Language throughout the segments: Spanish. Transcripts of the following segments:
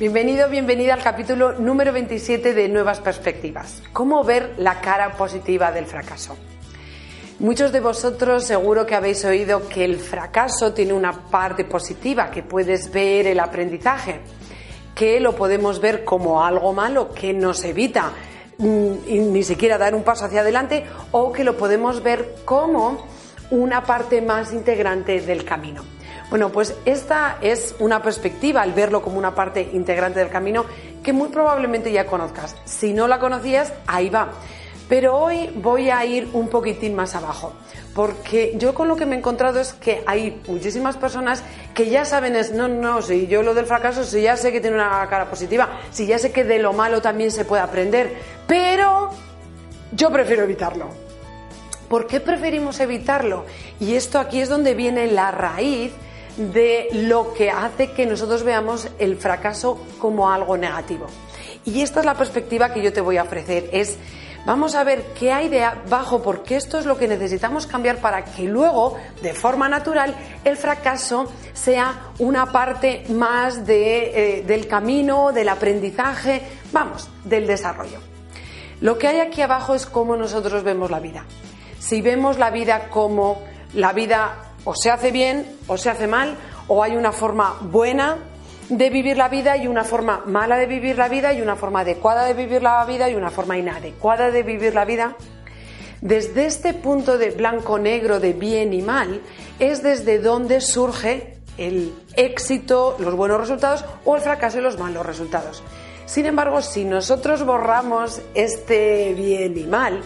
Bienvenido, bienvenida al capítulo número 27 de Nuevas Perspectivas. ¿Cómo ver la cara positiva del fracaso? Muchos de vosotros seguro que habéis oído que el fracaso tiene una parte positiva, que puedes ver el aprendizaje, que lo podemos ver como algo malo que nos evita mm, ni siquiera dar un paso hacia adelante o que lo podemos ver como una parte más integrante del camino. Bueno, pues esta es una perspectiva, al verlo como una parte integrante del camino, que muy probablemente ya conozcas. Si no la conocías, ahí va. Pero hoy voy a ir un poquitín más abajo, porque yo con lo que me he encontrado es que hay muchísimas personas que ya saben es, no, no, si yo lo del fracaso, si ya sé que tiene una cara positiva, si ya sé que de lo malo también se puede aprender, pero yo prefiero evitarlo. ¿Por qué preferimos evitarlo? Y esto aquí es donde viene la raíz de lo que hace que nosotros veamos el fracaso como algo negativo. Y esta es la perspectiva que yo te voy a ofrecer. Es, vamos a ver qué hay de abajo, porque esto es lo que necesitamos cambiar para que luego, de forma natural, el fracaso sea una parte más de, eh, del camino, del aprendizaje, vamos, del desarrollo. Lo que hay aquí abajo es cómo nosotros vemos la vida. Si vemos la vida como la vida o se hace bien o se hace mal, o hay una forma buena de vivir la vida y una forma mala de vivir la vida y una forma adecuada de vivir la vida y una forma inadecuada de vivir la vida. Desde este punto de blanco-negro de bien y mal es desde donde surge el éxito, los buenos resultados o el fracaso y los malos resultados. Sin embargo, si nosotros borramos este bien y mal,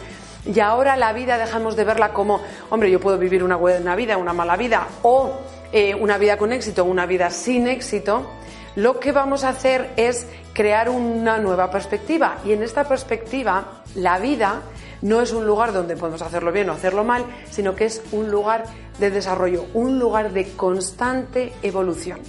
y ahora la vida dejamos de verla como, hombre, yo puedo vivir una buena vida, una mala vida, o eh, una vida con éxito, una vida sin éxito, lo que vamos a hacer es crear una nueva perspectiva. Y en esta perspectiva, la vida no es un lugar donde podemos hacerlo bien o hacerlo mal, sino que es un lugar de desarrollo, un lugar de constante evolución.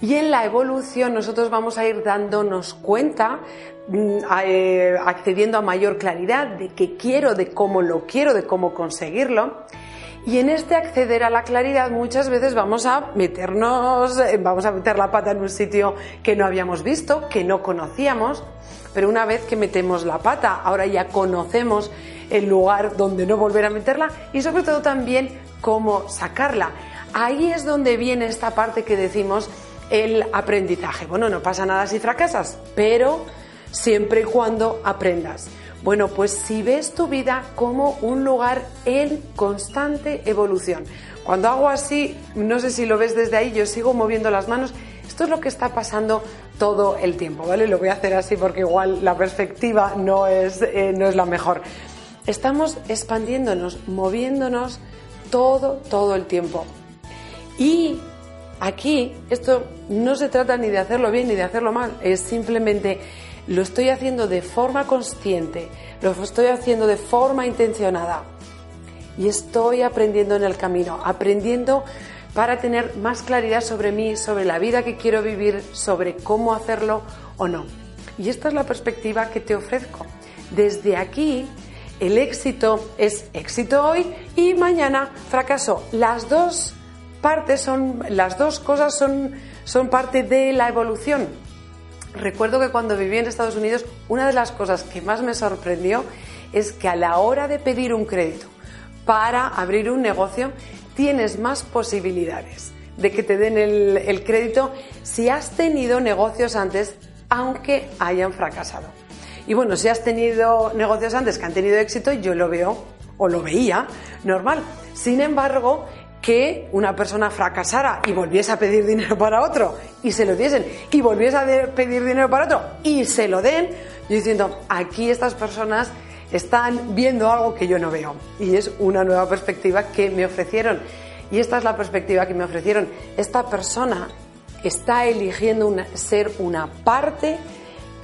Y en la evolución nosotros vamos a ir dándonos cuenta, mm, eh, accediendo a mayor claridad de qué quiero, de cómo lo quiero, de cómo conseguirlo. Y en este acceder a la claridad muchas veces vamos a meternos, eh, vamos a meter la pata en un sitio que no habíamos visto, que no conocíamos, pero una vez que metemos la pata, ahora ya conocemos el lugar donde no volver a meterla y sobre todo también cómo sacarla. Ahí es donde viene esta parte que decimos el aprendizaje. Bueno, no pasa nada si fracasas, pero siempre y cuando aprendas. Bueno, pues si ves tu vida como un lugar en constante evolución. Cuando hago así, no sé si lo ves desde ahí, yo sigo moviendo las manos. Esto es lo que está pasando todo el tiempo, ¿vale? Lo voy a hacer así porque igual la perspectiva no es, eh, no es la mejor. Estamos expandiéndonos, moviéndonos todo, todo el tiempo. Y Aquí esto no se trata ni de hacerlo bien ni de hacerlo mal, es simplemente lo estoy haciendo de forma consciente, lo estoy haciendo de forma intencionada y estoy aprendiendo en el camino, aprendiendo para tener más claridad sobre mí, sobre la vida que quiero vivir, sobre cómo hacerlo o no. Y esta es la perspectiva que te ofrezco. Desde aquí, el éxito es éxito hoy y mañana fracaso. Las dos son, las dos cosas son, son parte de la evolución. Recuerdo que cuando viví en Estados Unidos, una de las cosas que más me sorprendió es que a la hora de pedir un crédito para abrir un negocio, tienes más posibilidades de que te den el, el crédito si has tenido negocios antes, aunque hayan fracasado. Y bueno, si has tenido negocios antes que han tenido éxito, yo lo veo o lo veía normal. Sin embargo, que una persona fracasara y volviese a pedir dinero para otro y se lo diesen y volviese a pedir dinero para otro y se lo den, yo diciendo, aquí estas personas están viendo algo que yo no veo y es una nueva perspectiva que me ofrecieron y esta es la perspectiva que me ofrecieron. Esta persona está eligiendo ser una parte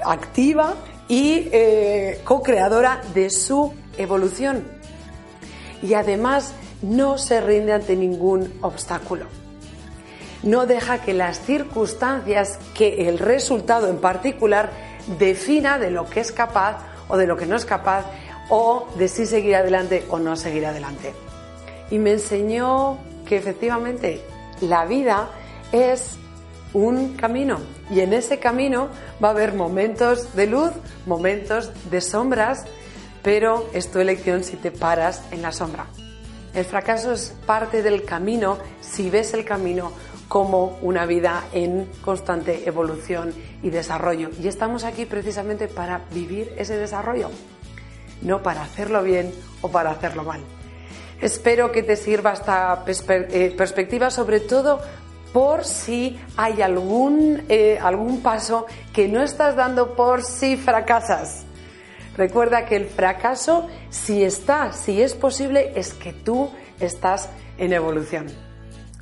activa y eh, co-creadora de su evolución. Y además no se rinde ante ningún obstáculo. No deja que las circunstancias, que el resultado en particular defina de lo que es capaz o de lo que no es capaz o de si seguir adelante o no seguir adelante. Y me enseñó que efectivamente la vida es un camino y en ese camino va a haber momentos de luz, momentos de sombras, pero es tu elección si te paras en la sombra. El fracaso es parte del camino si ves el camino como una vida en constante evolución y desarrollo. Y estamos aquí precisamente para vivir ese desarrollo, no para hacerlo bien o para hacerlo mal. Espero que te sirva esta eh, perspectiva, sobre todo por si hay algún, eh, algún paso que no estás dando por si fracasas. Recuerda que el fracaso, si está, si es posible, es que tú estás en evolución.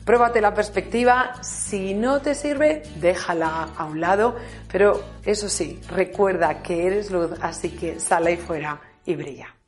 Pruébate la perspectiva, si no te sirve, déjala a un lado, pero eso sí, recuerda que eres luz, así que sale ahí fuera y brilla.